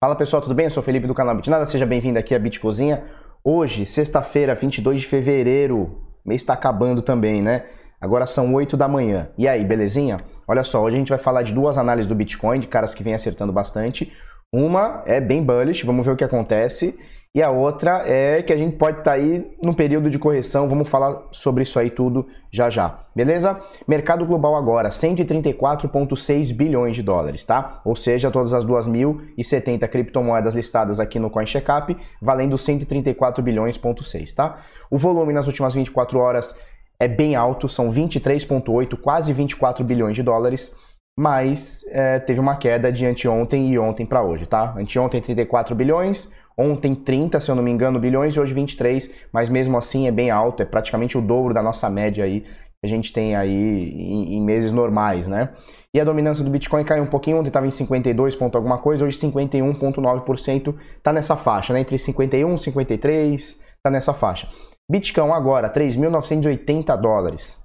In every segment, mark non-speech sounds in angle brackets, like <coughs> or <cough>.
Fala pessoal, tudo bem? Eu sou o Felipe do canal Bitnada, seja bem-vindo aqui à Bit Cozinha. Hoje, sexta-feira, 22 de fevereiro, mês está acabando também, né? Agora são 8 da manhã. E aí, belezinha? Olha só, hoje a gente vai falar de duas análises do Bitcoin, de caras que vêm acertando bastante. Uma é bem bullish, vamos ver o que acontece. E a outra é que a gente pode estar tá aí num período de correção, vamos falar sobre isso aí tudo já já, beleza? Mercado global agora, 134,6 bilhões de dólares, tá? Ou seja, todas as 2.070 criptomoedas listadas aqui no CoinCheckup, valendo 134 bilhões,6, tá? O volume nas últimas 24 horas é bem alto, são 23,8, quase 24 bilhões de dólares, mas é, teve uma queda de anteontem e ontem para hoje, tá? Anteontem 34 bilhões, Ontem 30, se eu não me engano, bilhões e hoje 23, mas mesmo assim é bem alto, é praticamente o dobro da nossa média aí que a gente tem aí em, em meses normais, né? E a dominância do Bitcoin caiu um pouquinho, ontem estava em 52 ponto alguma coisa, hoje 51,9%, tá nessa faixa, né? Entre 51 e 53, tá nessa faixa. Bitcoin agora, 3.980 dólares.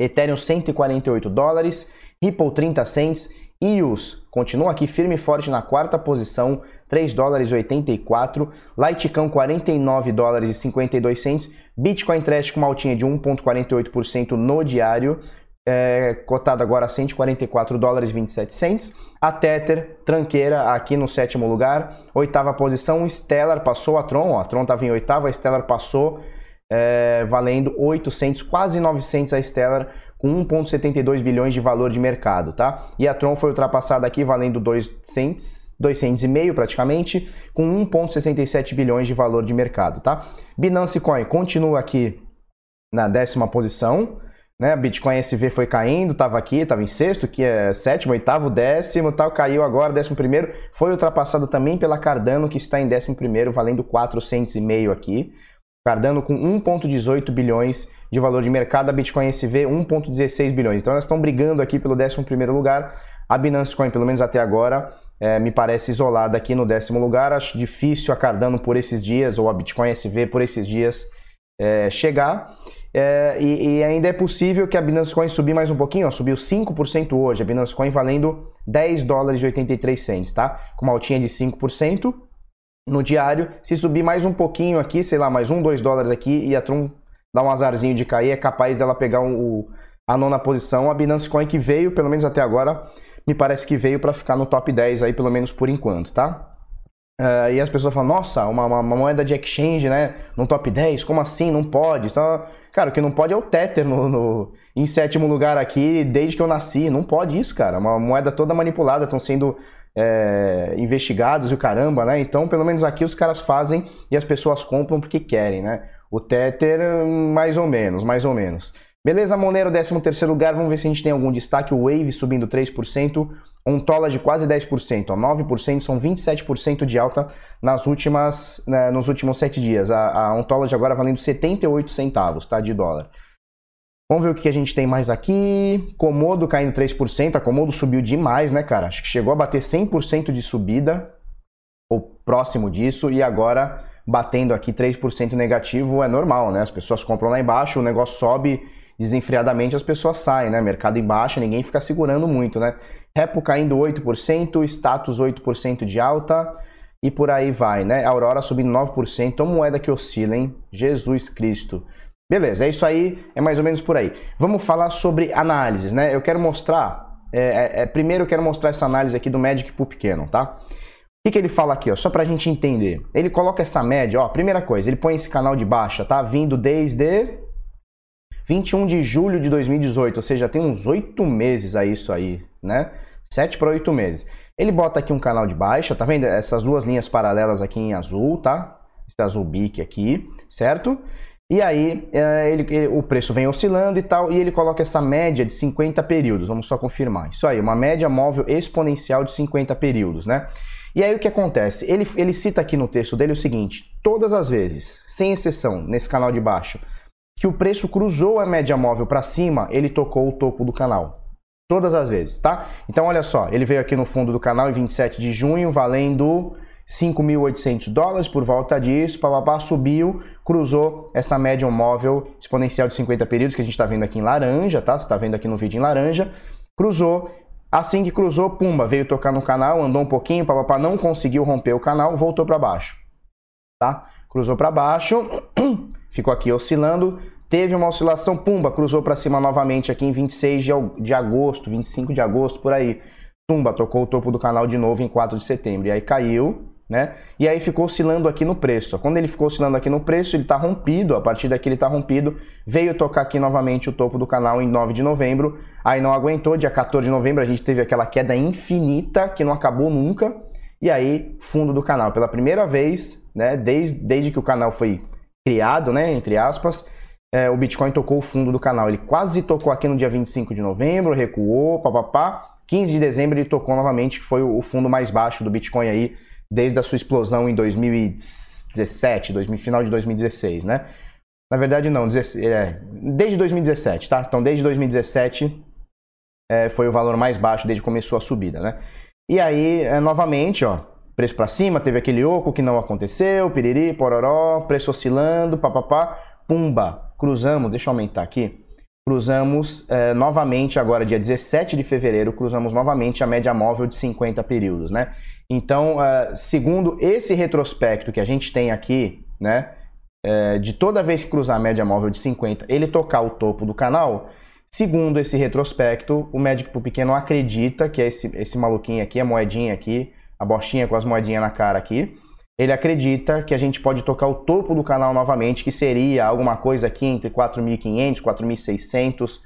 Ethereum 148 dólares, Ripple 30 cents, EOS continua aqui firme e forte na quarta posição, 3 dólares e 84, Litecoin 49 dólares e 52 centos, Bitcoin Trash com uma altinha de 1.48% no diário, é, cotado agora a 144 dólares e 27 centos. A Tether, tranqueira, aqui no sétimo lugar. Oitava posição, Stellar passou a Tron, ó, a Tron estava em oitava, a Stellar passou, é, valendo 800, quase 900 a Stellar, com 1,72 bilhões de valor de mercado, tá? E a Tron foi ultrapassada aqui valendo 200, 2,5 praticamente, com 1,67 bilhões de valor de mercado, tá? Binance Coin continua aqui na décima posição, né? Bitcoin SV foi caindo, estava aqui, estava em sexto, que é sétimo, oitavo, décimo, tal, caiu agora, décimo primeiro, foi ultrapassado também pela Cardano, que está em décimo primeiro, valendo 400,5 aqui. Cardano com 1,18 bilhões de valor de mercado, a Bitcoin SV 1,16 bilhões. Então elas estão brigando aqui pelo 11 lugar. A Binance Coin, pelo menos até agora, é, me parece isolada aqui no décimo lugar. Acho difícil a Cardano por esses dias, ou a Bitcoin SV por esses dias, é, chegar. É, e, e, ainda é possível que a Binance Coin subir mais um pouquinho, ó, subiu 5% hoje. A Binance Coin valendo 10 dólares e 83 cents, tá? Com uma altinha de 5% no diário. Se subir mais um pouquinho aqui, sei lá, mais um, dois dólares aqui e a Tron dar um azarzinho de cair, é capaz dela pegar um, o, a nona posição. A Binance Coin que veio, pelo menos até agora, me parece que veio para ficar no top 10 aí, pelo menos por enquanto, tá? Uh, e as pessoas falam, nossa, uma, uma, moeda de exchange, né? No top 10, como assim? Não pode. Então, cara, o que não pode é o Tether no, no, em sétimo lugar aqui, desde que eu nasci. Não pode isso, cara. Uma moeda toda manipulada, estão sendo é, investigados e o caramba, né? Então, pelo menos aqui os caras fazem e as pessoas compram porque querem, né? O Tether, mais ou menos, mais ou menos. Beleza, Monero, 13 terceiro lugar, vamos ver se a gente tem algum destaque. O Wave subindo 3%, um Tola de quase 10%, ó, 9%, são 27% de alta nas últimas, né, nos últimos 7 dias. A, a de agora valendo 78 centavos tá, de dólar. Vamos ver o que a gente tem mais aqui. Comodo caindo 3%. A Comodo subiu demais, né, cara? Acho que chegou a bater 100% de subida, ou próximo disso, e agora batendo aqui 3% negativo é normal, né? As pessoas compram lá embaixo, o negócio sobe desenfreadamente, as pessoas saem, né? Mercado embaixo, ninguém fica segurando muito, né? Repo caindo 8%, status 8% de alta e por aí vai, né? Aurora subindo 9%, então moeda que oscila, hein? Jesus Cristo. Beleza, é isso aí, é mais ou menos por aí. Vamos falar sobre análises, né? Eu quero mostrar, é, é, é primeiro eu quero mostrar essa análise aqui do Magic pro pequeno, tá? O que, que ele fala aqui, ó, só pra gente entender. Ele coloca essa média, ó, primeira coisa, ele põe esse canal de baixa, tá? Vindo desde 21 de julho de 2018, ou seja, tem uns 8 meses aí isso aí, né? 7 para 8 meses. Ele bota aqui um canal de baixa, tá vendo? Essas duas linhas paralelas aqui em azul, tá? Esse azul bique aqui, certo? E aí é, ele, ele, o preço vem oscilando e tal, e ele coloca essa média de 50 períodos. Vamos só confirmar. Isso aí, uma média móvel exponencial de 50 períodos, né? E aí o que acontece? Ele, ele cita aqui no texto dele o seguinte: todas as vezes, sem exceção, nesse canal de baixo, que o preço cruzou a média móvel para cima, ele tocou o topo do canal. Todas as vezes, tá? Então olha só, ele veio aqui no fundo do canal em 27 de junho, valendo 5.800 dólares por volta disso, papapá, subiu, cruzou essa média móvel exponencial de 50 períodos que a gente está vendo aqui em laranja, tá? Você está vendo aqui no vídeo em laranja, cruzou Assim que cruzou, pumba, veio tocar no canal, andou um pouquinho, papapá, não conseguiu romper o canal, voltou para baixo. Tá? Cruzou para baixo, <clears throat> ficou aqui oscilando, teve uma oscilação, pumba, cruzou para cima novamente aqui em 26 de, agosto, 25 de agosto, por aí. Tumba, tocou o topo do canal de novo em 4 de setembro. E aí caiu, né? E aí ficou oscilando aqui no preço. Quando ele ficou oscilando aqui no preço, ele está rompido. A partir daqui ele está rompido. Veio tocar aqui novamente o topo do canal em 9 de novembro. Aí não aguentou. Dia 14 de novembro a gente teve aquela queda infinita que não acabou nunca. E aí, fundo do canal. Pela primeira vez, né? Desde, desde que o canal foi criado, né? Entre aspas. É, o Bitcoin tocou o fundo do canal. Ele quase tocou aqui no dia 25 de novembro, recuou, papapá. 15 de dezembro ele tocou novamente, que foi o fundo mais baixo do Bitcoin aí, desde a sua explosão em 2017, 2000, final de 2016, né? Na verdade, não, é, desde 2017, tá? Então, desde 2017 é, foi o valor mais baixo desde que começou a subida, né? E aí, é, novamente, ó, preço para cima, teve aquele oco que não aconteceu, piriri, pororó, preço oscilando, papapá, pumba, cruzamos, deixa eu aumentar aqui, cruzamos é, novamente, agora dia 17 de fevereiro, cruzamos novamente a média móvel de 50 períodos, né? Então, é, segundo esse retrospecto que a gente tem aqui, né, é, de toda vez que cruzar a média móvel de 50, ele tocar o topo do canal, segundo esse retrospecto, o médico pro pequeno acredita que é esse, esse maluquinho aqui, a moedinha aqui, a bostinha com as moedinhas na cara aqui, ele acredita que a gente pode tocar o topo do canal novamente, que seria alguma coisa aqui entre 4.500, 4.600,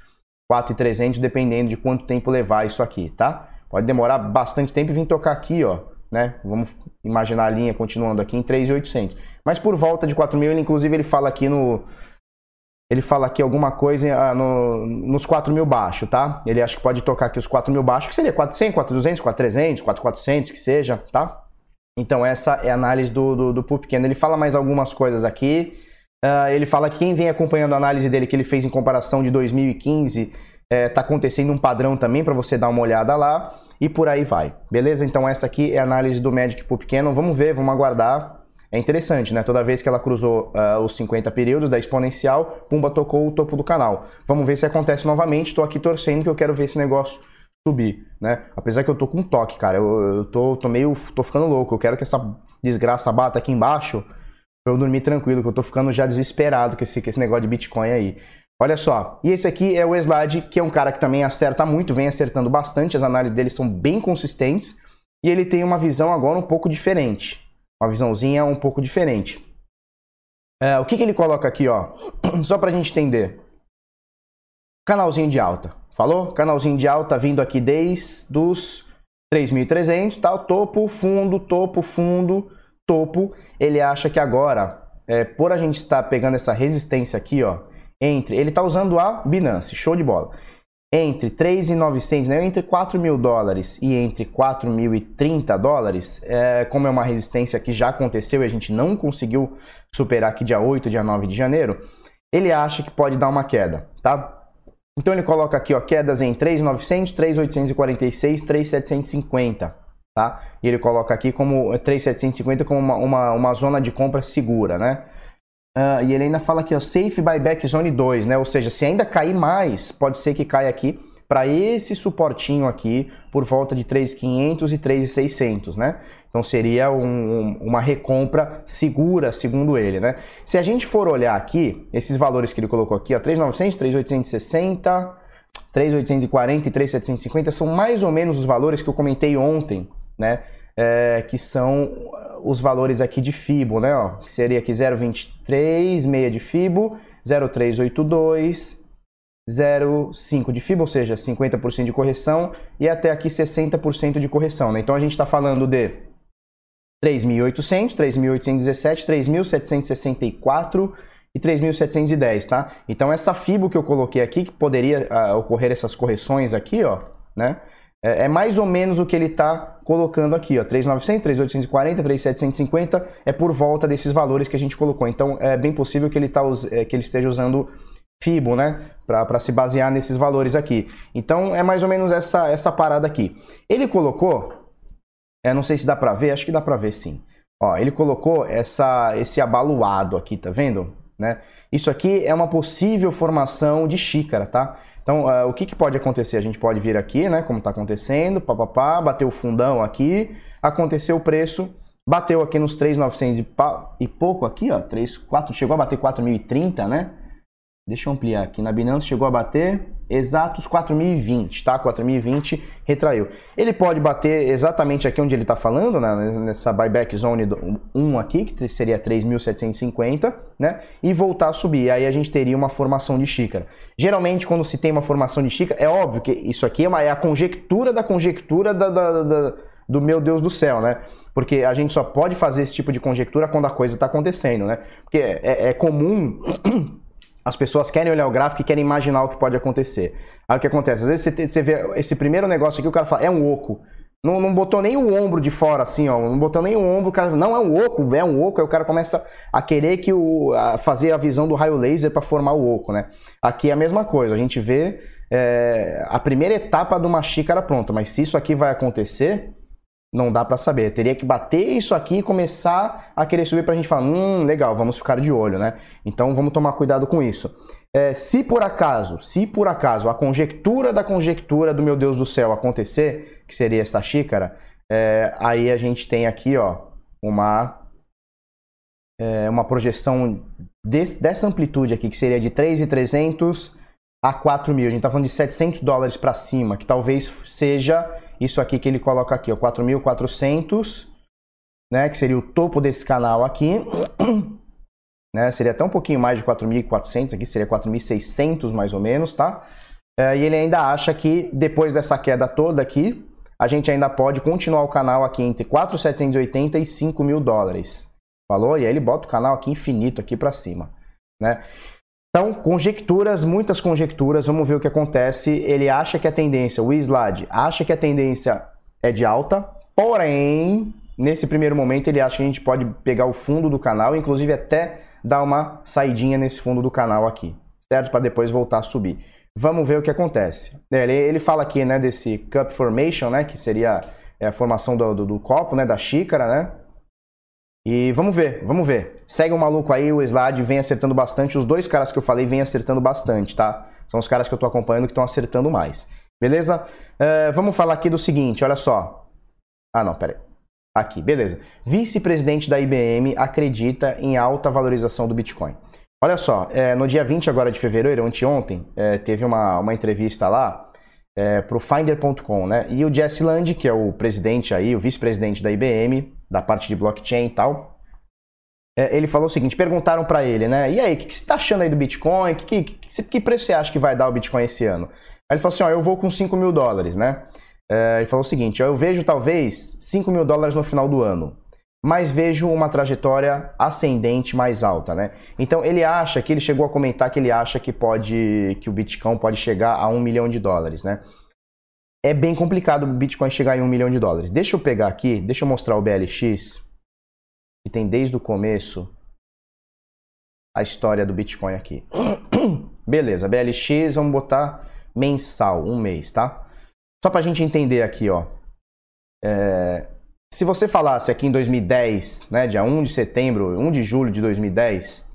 4.300, dependendo de quanto tempo levar isso aqui, tá? Pode demorar bastante tempo e vir tocar aqui, ó, né? Vamos imaginar a linha continuando aqui em 3.800. Mas por volta de 4.000, ele inclusive ele fala aqui no ele fala aqui alguma coisa uh, no, nos 4 mil baixo, tá? Ele acha que pode tocar aqui os 4 mil baixo, que seria 400, 400, 400, 400, que seja, tá? Então essa é a análise do, do, do. Ele fala mais algumas coisas aqui. Uh, ele fala que quem vem acompanhando a análise dele que ele fez em comparação de 2015 está é, acontecendo um padrão também para você dar uma olhada lá e por aí vai. Beleza? Então essa aqui é a análise do Magic Cannon. Vamos ver, vamos aguardar. É interessante, né? Toda vez que ela cruzou uh, os 50 períodos da exponencial, Pumba tocou o topo do canal. Vamos ver se acontece novamente. Estou aqui torcendo que eu quero ver esse negócio subir, né? Apesar que eu tô com toque, cara. Eu, eu tô, tô meio. tô ficando louco. Eu quero que essa desgraça bata aqui embaixo pra eu dormir tranquilo, que eu tô ficando já desesperado com esse, com esse negócio de Bitcoin aí. Olha só, e esse aqui é o Slade, que é um cara que também acerta muito, vem acertando bastante, as análises dele são bem consistentes, e ele tem uma visão agora um pouco diferente. Uma visãozinha um pouco diferente. É, o que, que ele coloca aqui, ó? <clears throat> Só pra gente entender. Canalzinho de alta. Falou? Canalzinho de alta vindo aqui desde os 3.300, tá? Topo, fundo, topo, fundo, topo. Ele acha que agora, é, por a gente estar pegando essa resistência aqui, ó, entre, ele está usando a Binance, show de bola. Entre 3.900, né, entre 4 mil dólares e entre 4.030 dólares, é, como é uma resistência que já aconteceu e a gente não conseguiu superar aqui dia 8, dia 9 de janeiro, ele acha que pode dar uma queda, tá? Então ele coloca aqui, ó, quedas em 3.900, 3.846, 3.750, tá? E ele coloca aqui como 3.750 como uma, uma, uma zona de compra segura, né? Uh, e ele ainda fala aqui, ó, Safe Buyback Zone 2, né? Ou seja, se ainda cair mais, pode ser que caia aqui para esse suportinho aqui por volta de 3.500 e 3.600, né? Então seria um, uma recompra segura, segundo ele, né? Se a gente for olhar aqui, esses valores que ele colocou aqui, ó, 3.900, 3.860, 3.840 e 3.750 são mais ou menos os valores que eu comentei ontem, né? É, que são os valores aqui de FIBO, né? Ó, que seria aqui 0,23, meia de FIBO, 0,382, 0,5 de FIBO, ou seja, 50% de correção, e até aqui 60% de correção. Né? Então a gente está falando de 3.800, 3.817, 3.764 e 3.710, tá? Então essa FIBO que eu coloquei aqui, que poderia uh, ocorrer essas correções aqui, ó, né? É, é mais ou menos o que ele está colocando aqui, ó, 3.900, 3.840, 3.750, é por volta desses valores que a gente colocou. Então é bem possível que ele, tá, é, que ele esteja usando FIBO, né? Para se basear nesses valores aqui. Então é mais ou menos essa, essa parada aqui. Ele colocou é, não sei se dá para ver, acho que dá para ver sim. Ó, ele colocou essa, esse abaluado aqui, tá vendo? Né? Isso aqui é uma possível formação de xícara, tá? Então, uh, o que, que, pode acontecer? A gente pode vir aqui, né, como está acontecendo, papapá, bater o fundão aqui, aconteceu o preço, bateu aqui nos 3,900 e, e pouco aqui, ó, 3, 4, chegou a bater 4.030, né? Deixa eu ampliar aqui. Na Binance chegou a bater exatos 4.020, tá? 4.020 retraiu. Ele pode bater exatamente aqui onde ele está falando, né? nessa buyback zone 1 aqui, que seria 3.750, né? E voltar a subir. Aí a gente teria uma formação de xícara. Geralmente, quando se tem uma formação de xícara, é óbvio que isso aqui é, uma, é a conjectura da conjectura da, da, da, do meu Deus do céu, né? Porque a gente só pode fazer esse tipo de conjectura quando a coisa está acontecendo, né? Porque é, é comum <clears throat> as pessoas querem olhar o gráfico e querem imaginar o que pode acontecer. Aí o que acontece? Às vezes você, vê esse primeiro negócio aqui, o cara fala, é um oco. Não, não botou nem o ombro de fora, assim, ó. Não botou nem o ombro, o cara não é um oco, é um oco. Aí o cara começa a querer que o, a fazer a visão do raio laser para formar o oco, né? Aqui é a mesma coisa. A gente vê é, a primeira etapa de uma xícara pronta. Mas se isso aqui vai acontecer, não dá para saber. Teria que bater isso aqui e começar a querer subir para a gente falar, hum, legal, vamos ficar de olho, né? Então vamos tomar cuidado com isso. É, se por acaso, se por acaso a conjectura da conjectura do meu Deus do céu acontecer, que seria essa xícara, é, aí a gente tem aqui, ó, uma é, uma projeção desse, dessa amplitude aqui, que seria de 3.300 a 4.000. A gente está falando de 700 dólares para cima, que talvez seja isso aqui que ele coloca aqui, ó, 4.400, né, que seria o topo desse canal aqui, <clears throat> né, seria até um pouquinho mais de 4.400, aqui seria 4.600 mais ou menos, tá? É, e ele ainda acha que depois dessa queda toda aqui, a gente ainda pode continuar o canal aqui entre 4.780 e 5 mil dólares. Falou? E aí ele bota o canal aqui infinito aqui para cima, né? Então, conjecturas, muitas conjecturas, vamos ver o que acontece. Ele acha que a tendência, o Islad acha que a tendência é de alta, porém, nesse primeiro momento ele acha que a gente pode pegar o fundo do canal, inclusive até dar uma saidinha nesse fundo do canal aqui, certo? Para depois voltar a subir. Vamos ver o que acontece. Ele, ele fala aqui, né, desse cup formation, né, que seria é, a formação do, do, do copo, né, da xícara, né? E vamos ver, vamos ver. Segue o maluco aí, o Slade vem acertando bastante. Os dois caras que eu falei vêm acertando bastante, tá? São os caras que eu tô acompanhando que estão acertando mais. Beleza? Uh, vamos falar aqui do seguinte, olha só. Ah, não, pera aí. Aqui, beleza. Vice-presidente da IBM acredita em alta valorização do Bitcoin. Olha só, é, no dia 20 agora de fevereiro, anteontem, é, teve uma, uma entrevista lá é, para o Finder.com, né? E o Jesse Land, que é o presidente aí, o vice-presidente da IBM, da parte de blockchain e tal, é, ele falou o seguinte: perguntaram para ele, né? E aí, o que, que você está achando aí do Bitcoin? Que, que, que, preço você acha que vai dar o Bitcoin esse ano? Aí ele falou assim: ó, eu vou com 5 mil dólares, né? É, ele falou o seguinte: ó, eu vejo talvez 5 mil dólares no final do ano, mas vejo uma trajetória ascendente mais alta, né? Então ele acha que ele chegou a comentar que ele acha que pode que o Bitcoin pode chegar a um milhão de dólares, né? É bem complicado o Bitcoin chegar em um milhão de dólares. Deixa eu pegar aqui, deixa eu mostrar o BLX, que tem desde o começo a história do Bitcoin aqui. <clears throat> Beleza, BLX, vamos botar mensal, um mês, tá? Só para a gente entender aqui, ó. É, se você falasse aqui em 2010, né, dia 1 de setembro, 1 de julho de 2010,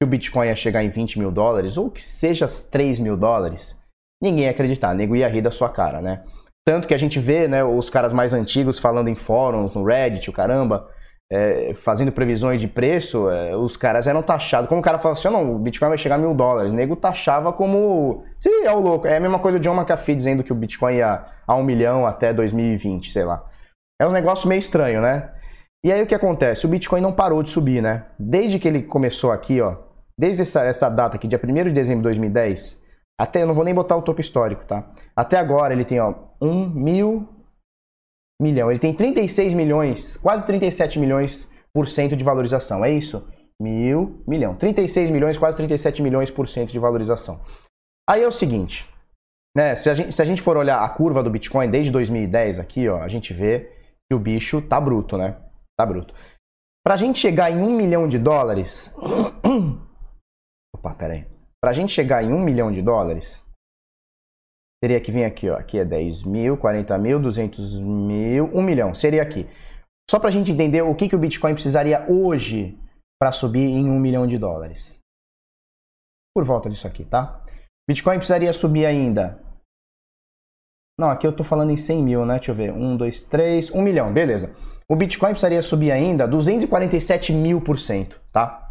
que o Bitcoin ia chegar em 20 mil dólares, ou que seja 3 mil dólares, ninguém ia acreditar, nego ia rir da sua cara, né? Tanto que a gente vê, né, os caras mais antigos falando em fóruns, no Reddit, o caramba, é, fazendo previsões de preço, é, os caras eram taxados. Como o cara fala assim, oh, não, o Bitcoin vai chegar a mil dólares. O nego taxava como. Sim, é o louco. É a mesma coisa do John McAfee dizendo que o Bitcoin ia a um milhão até 2020, sei lá. É um negócio meio estranho, né? E aí o que acontece? O Bitcoin não parou de subir, né? Desde que ele começou aqui, ó, desde essa, essa data aqui, dia 1 de dezembro de 2010, até, eu não vou nem botar o topo histórico, tá? Até agora ele tem, ó, 1 mil milhão. Ele tem 36 milhões, quase 37 milhões por cento de valorização. É isso? Mil milhão. 36 milhões, quase 37 milhões por cento de valorização. Aí é o seguinte, né? Se a, gente, se a gente for olhar a curva do Bitcoin desde 2010 aqui, ó, a gente vê que o bicho tá bruto, né? Tá bruto. Pra gente chegar em um milhão de dólares. <coughs> Opa, pera aí. Para a gente chegar em um milhão de dólares, teria que vir aqui, ó. Aqui é 10 mil, 40 mil, 200 mil, 1 milhão. Seria aqui. Só para a gente entender o que, que o Bitcoin precisaria hoje para subir em um milhão de dólares. Por volta disso aqui, tá? Bitcoin precisaria subir ainda. Não, aqui eu tô falando em 100 mil, né? Deixa eu ver. 1, 2, 3, 1 milhão, beleza. O Bitcoin precisaria subir ainda 247 mil por cento, tá?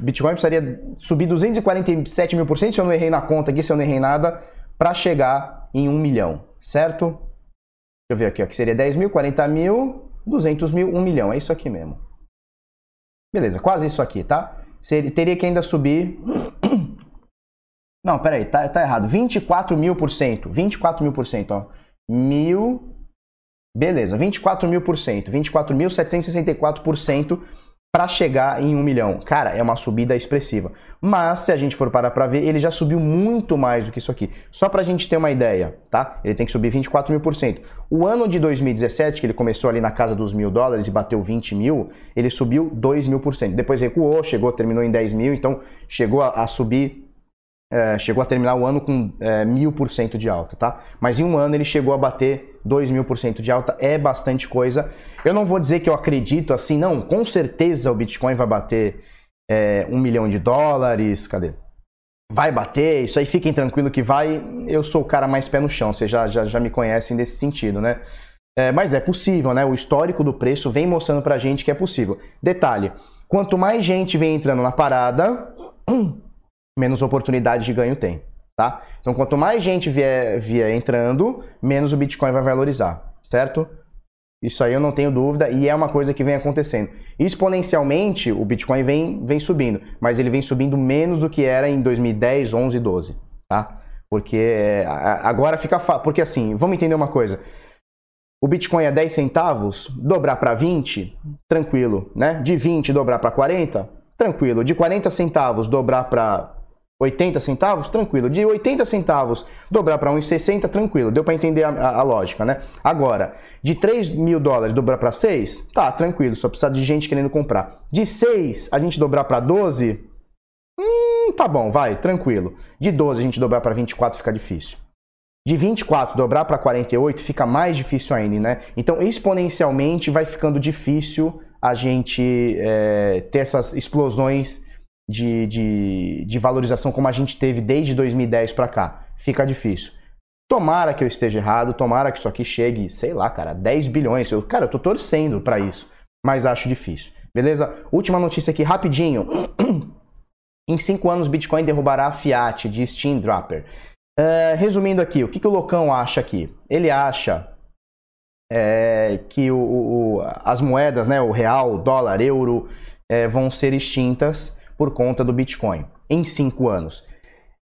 Bitcoin precisaria subir 247 mil por cento, se eu não errei na conta aqui, se eu não errei nada, para chegar em 1 milhão, certo? Deixa eu ver aqui, ó, que seria 10 mil, 40 mil, 200 mil, 1 milhão, é isso aqui mesmo. Beleza, quase isso aqui, tá? Seria, teria que ainda subir <coughs> Não, peraí, tá, tá errado. 24 mil por cento. 24 mil por cento, ó. Mil. Beleza, 24 mil por cento. 24.764 por cento para chegar em 1 milhão. Cara, é uma subida expressiva. Mas, se a gente for parar para ver, ele já subiu muito mais do que isso aqui. Só para a gente ter uma ideia, tá? Ele tem que subir 24 mil por cento. O ano de 2017, que ele começou ali na casa dos mil dólares e bateu 20 mil, ele subiu 2 mil por cento. Depois recuou, chegou, terminou em 10 mil, então chegou a, a subir é, chegou a terminar o ano com é, mil por cento de alta, tá? Mas em um ano ele chegou a bater dois mil por cento de alta, é bastante coisa. Eu não vou dizer que eu acredito assim, não, com certeza o Bitcoin vai bater é, um milhão de dólares, cadê? Vai bater, isso aí fiquem tranquilo que vai. Eu sou o cara mais pé no chão, vocês já, já, já me conhecem nesse sentido, né? É, mas é possível, né? O histórico do preço vem mostrando pra gente que é possível. Detalhe, quanto mais gente vem entrando na parada, <clears throat> menos oportunidade de ganho tem, tá? Então, quanto mais gente vier, vier entrando, menos o Bitcoin vai valorizar, certo? Isso aí eu não tenho dúvida e é uma coisa que vem acontecendo. Exponencialmente, o Bitcoin vem, vem subindo, mas ele vem subindo menos do que era em 2010, 11, 12, tá? Porque agora fica fácil. Porque assim, vamos entender uma coisa. O Bitcoin é 10 centavos, dobrar para 20, tranquilo, né? De 20 dobrar para 40, tranquilo. De 40 centavos dobrar para 80 centavos, tranquilo. De 80 centavos dobrar para 1,60, tranquilo. Deu para entender a, a, a, lógica, né? Agora, de 3 mil dólares dobrar para 6, tá, tranquilo. Só precisa de gente querendo comprar. De 6 a gente dobrar para 12, hum, tá bom, vai, tranquilo. De 12 a gente dobrar para 24 fica difícil. De 24 dobrar para 48 fica mais difícil ainda, né? Então, exponencialmente vai ficando difícil a gente é, ter essas explosões de, de, de valorização como a gente teve desde 2010 para cá. Fica difícil. Tomara que eu esteja errado, tomara que isso aqui chegue, sei lá, cara, 10 bilhões. Eu, cara, eu tô torcendo para isso, mas acho difícil. Beleza? Última notícia aqui, rapidinho. <clears throat> em 5 anos, Bitcoin derrubará a Fiat, de Steam Dropper. Uh, resumindo aqui, o que, que o Locão acha aqui? Ele acha é, que o, o, as moedas, né, o real, o dólar, euro, é, vão ser extintas por conta do Bitcoin em cinco anos.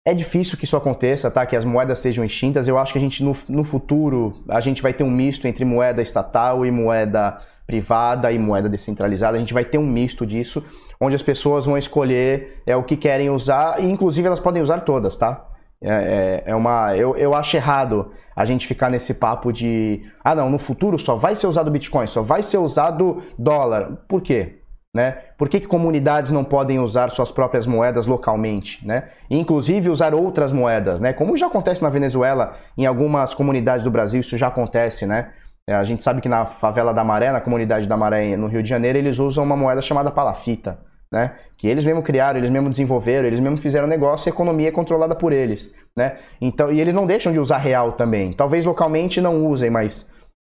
É difícil que isso aconteça, tá? Que as moedas sejam extintas. Eu acho que a gente no, no futuro a gente vai ter um misto entre moeda estatal e moeda privada e moeda descentralizada. A gente vai ter um misto disso, onde as pessoas vão escolher é o que querem usar e inclusive elas podem usar todas, tá? É, é, é uma, eu, eu acho errado a gente ficar nesse papo de ah não, no futuro só vai ser usado Bitcoin, só vai ser usado dólar. Por quê? Né? Por que, que, comunidades não podem usar suas próprias moedas localmente? Né? inclusive usar outras moedas, né? como já acontece na Venezuela, em algumas comunidades do Brasil isso já acontece. Né? É, a gente sabe que na favela da Maré, na comunidade da Maré no Rio de Janeiro, eles usam uma moeda chamada palafita, né? que eles mesmo criaram, eles mesmo desenvolveram, eles mesmo fizeram negócio e a economia é controlada por eles. Né? Então, e eles não deixam de usar real também. Talvez localmente não usem, mas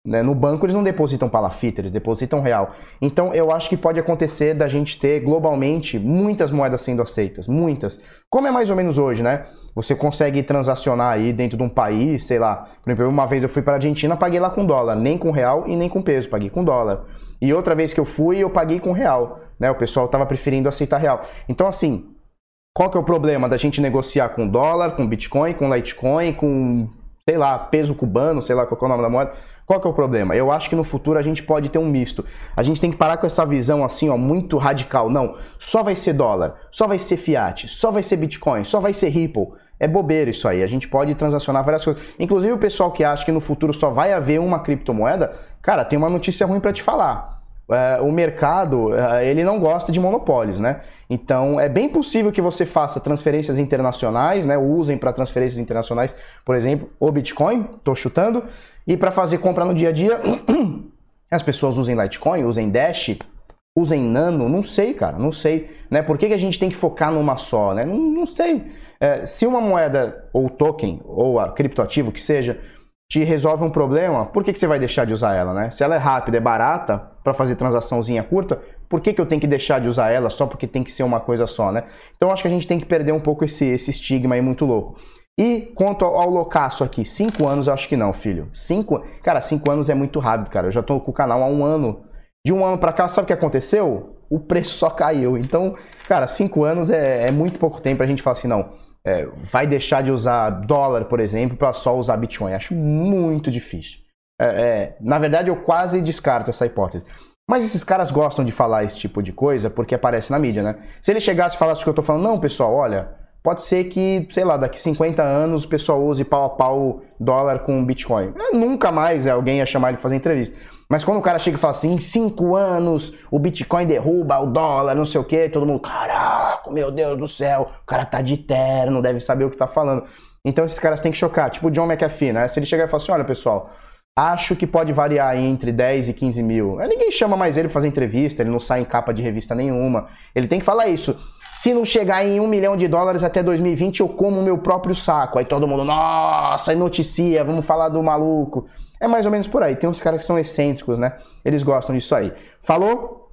né? No banco eles não depositam palafita, eles depositam real. Então eu acho que pode acontecer da gente ter globalmente muitas moedas sendo aceitas, muitas. Como é mais ou menos hoje, né? Você consegue transacionar aí dentro de um país, sei lá. Por exemplo, uma vez eu fui para a Argentina, paguei lá com dólar, nem com real e nem com peso, paguei com dólar. E outra vez que eu fui, eu paguei com real, né? O pessoal estava preferindo aceitar real. Então assim, qual que é o problema da gente negociar com dólar, com Bitcoin, com Litecoin, com sei lá, peso cubano, sei lá qual é o nome da moeda? Qual que é o problema? Eu acho que no futuro a gente pode ter um misto. A gente tem que parar com essa visão assim, ó, muito radical. Não, só vai ser dólar, só vai ser fiat, só vai ser Bitcoin, só vai ser Ripple. É bobeira isso aí. A gente pode transacionar várias coisas. Inclusive o pessoal que acha que no futuro só vai haver uma criptomoeda, cara, tem uma notícia ruim para te falar. É, o mercado é, ele não gosta de monopólios, né? Então é bem possível que você faça transferências internacionais, né? Usem para transferências internacionais, por exemplo, o Bitcoin, estou chutando, e para fazer compra no dia a dia, <clears throat> as pessoas usem Litecoin, usem Dash, usem Nano, não sei, cara, não sei, né? Por que, que a gente tem que focar numa só, né? Não, não sei. É, se uma moeda ou token ou a criptoativo que seja te resolve um problema, por que, que você vai deixar de usar ela, né? Se ela é rápida, é barata para fazer transaçãozinha curta, por que, que eu tenho que deixar de usar ela só porque tem que ser uma coisa só, né? Então acho que a gente tem que perder um pouco esse, esse estigma aí muito louco. E quanto ao, ao loucaço aqui, cinco anos eu acho que não, filho. Cinco, cara, cinco anos é muito rápido, cara. Eu já tô com o canal há um ano. De um ano para cá, sabe o que aconteceu? O preço só caiu. Então, cara, cinco anos é, é muito pouco tempo pra gente falar assim, não é, vai deixar de usar dólar, por exemplo, para só usar Bitcoin. Acho muito difícil. É, é, na verdade, eu quase descarto essa hipótese. Mas esses caras gostam de falar esse tipo de coisa porque aparece na mídia, né? Se ele chegasse e falasse o que eu tô falando, não, pessoal, olha, pode ser que, sei lá, daqui 50 anos o pessoal use pau a pau dólar com Bitcoin. É, nunca mais alguém ia chamar ele para fazer entrevista. Mas quando o cara chega e fala assim, em 5 anos o Bitcoin derruba o dólar, não sei o que, todo mundo, caraca, meu Deus do céu, o cara tá de terno, deve saber o que tá falando. Então esses caras têm que chocar, tipo o John McAfee, né? Se ele chegar e falar assim, olha pessoal, acho que pode variar entre 10 e 15 mil. Aí ninguém chama mais ele pra fazer entrevista, ele não sai em capa de revista nenhuma. Ele tem que falar isso. Se não chegar em um milhão de dólares até 2020, eu como o meu próprio saco. Aí todo mundo, nossa, noticia, vamos falar do maluco. É mais ou menos por aí. Tem uns caras que são excêntricos, né? Eles gostam disso aí. Falou?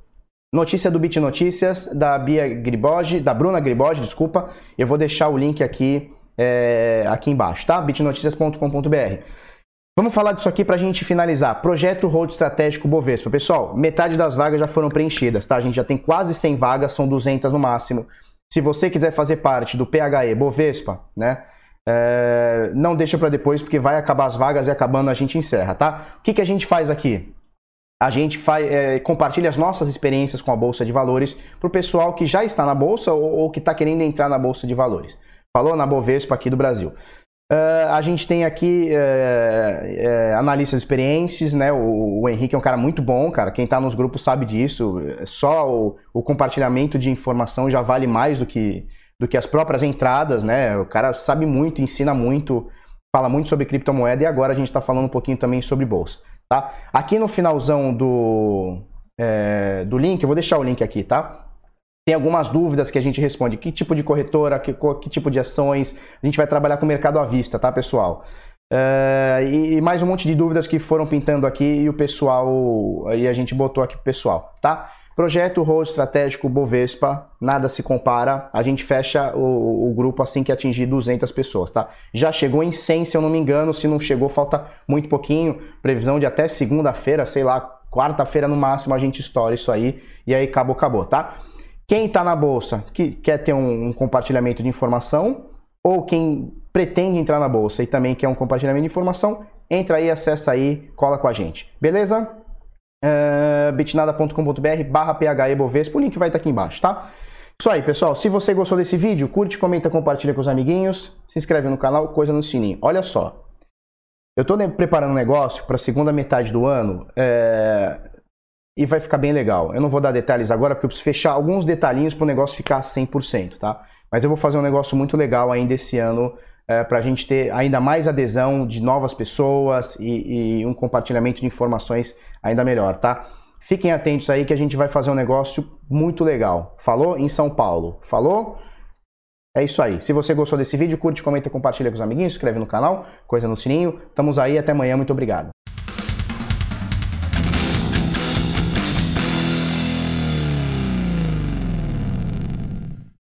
Notícia do Bit Notícias, da Bia Griboge, da Bruna Griboge, desculpa. Eu vou deixar o link aqui, é, aqui embaixo, tá? bitnoticias.com.br. Vamos falar disso aqui para a gente finalizar. Projeto Road Estratégico Bovespa. Pessoal, metade das vagas já foram preenchidas, tá? A gente já tem quase 100 vagas, são 200 no máximo. Se você quiser fazer parte do PHE Bovespa, né? É, não deixa para depois, porque vai acabar as vagas e acabando a gente encerra, tá? O que, que a gente faz aqui? A gente faz, é, compartilha as nossas experiências com a Bolsa de Valores para o pessoal que já está na Bolsa ou, ou que está querendo entrar na Bolsa de Valores. Falou na Bovespa aqui do Brasil. Uh, a gente tem aqui uh, uh, analistas experientes, né? O, o, Henrique é um cara muito bom, cara. Quem está nos grupos sabe disso. Só o, o, compartilhamento de informação já vale mais do que do que as próprias entradas, né? O cara sabe muito, ensina muito, fala muito sobre criptomoeda e agora a gente está falando um pouquinho também sobre bolsa, tá? Aqui no finalzão do, é, do link, eu vou deixar o link aqui, tá? Tem algumas dúvidas que a gente responde. Que tipo de corretora, que, que tipo de ações? A gente vai trabalhar com o mercado à vista, tá, pessoal? É, e, e, mais um monte de dúvidas que foram pintando aqui e o pessoal, aí a gente botou aqui pro pessoal, tá? Projeto Road Estratégico Bovespa, nada se compara. A gente fecha o, o, grupo assim que atingir 200 pessoas, tá? Já chegou em 100, se eu não me engano. Se não chegou, falta muito pouquinho. Previsão de até segunda-feira, sei lá, quarta-feira no máximo a gente estoura isso aí. E aí acabou, acabou, tá? Quem está na bolsa, que quer ter um, um compartilhamento de informação, ou quem pretende entrar na bolsa e também quer um compartilhamento de informação, entra aí, acessa aí, cola com a gente. Beleza? Uh, bitnada.com.br barra phebovespa, o link vai estar aqui embaixo, tá? Isso aí, pessoal. Se você gostou desse vídeo, curte, comenta, compartilha com os amiguinhos, se inscreve no canal, coisa no sininho. Olha só, eu estou preparando um negócio para a segunda metade do ano é... e vai ficar bem legal. Eu não vou dar detalhes agora porque eu preciso fechar alguns detalhinhos para o negócio ficar 100%, tá? Mas eu vou fazer um negócio muito legal ainda esse ano é, para a gente ter ainda mais adesão de novas pessoas e, e um compartilhamento de informações ainda melhor, tá? Fiquem atentos aí que a gente vai fazer um negócio muito legal. Falou? Em São Paulo. Falou? É isso aí. Se você gostou desse vídeo, curte, comenta, compartilha com os amiguinhos, inscreve no canal, coisa no sininho. Estamos aí, até amanhã, muito obrigado.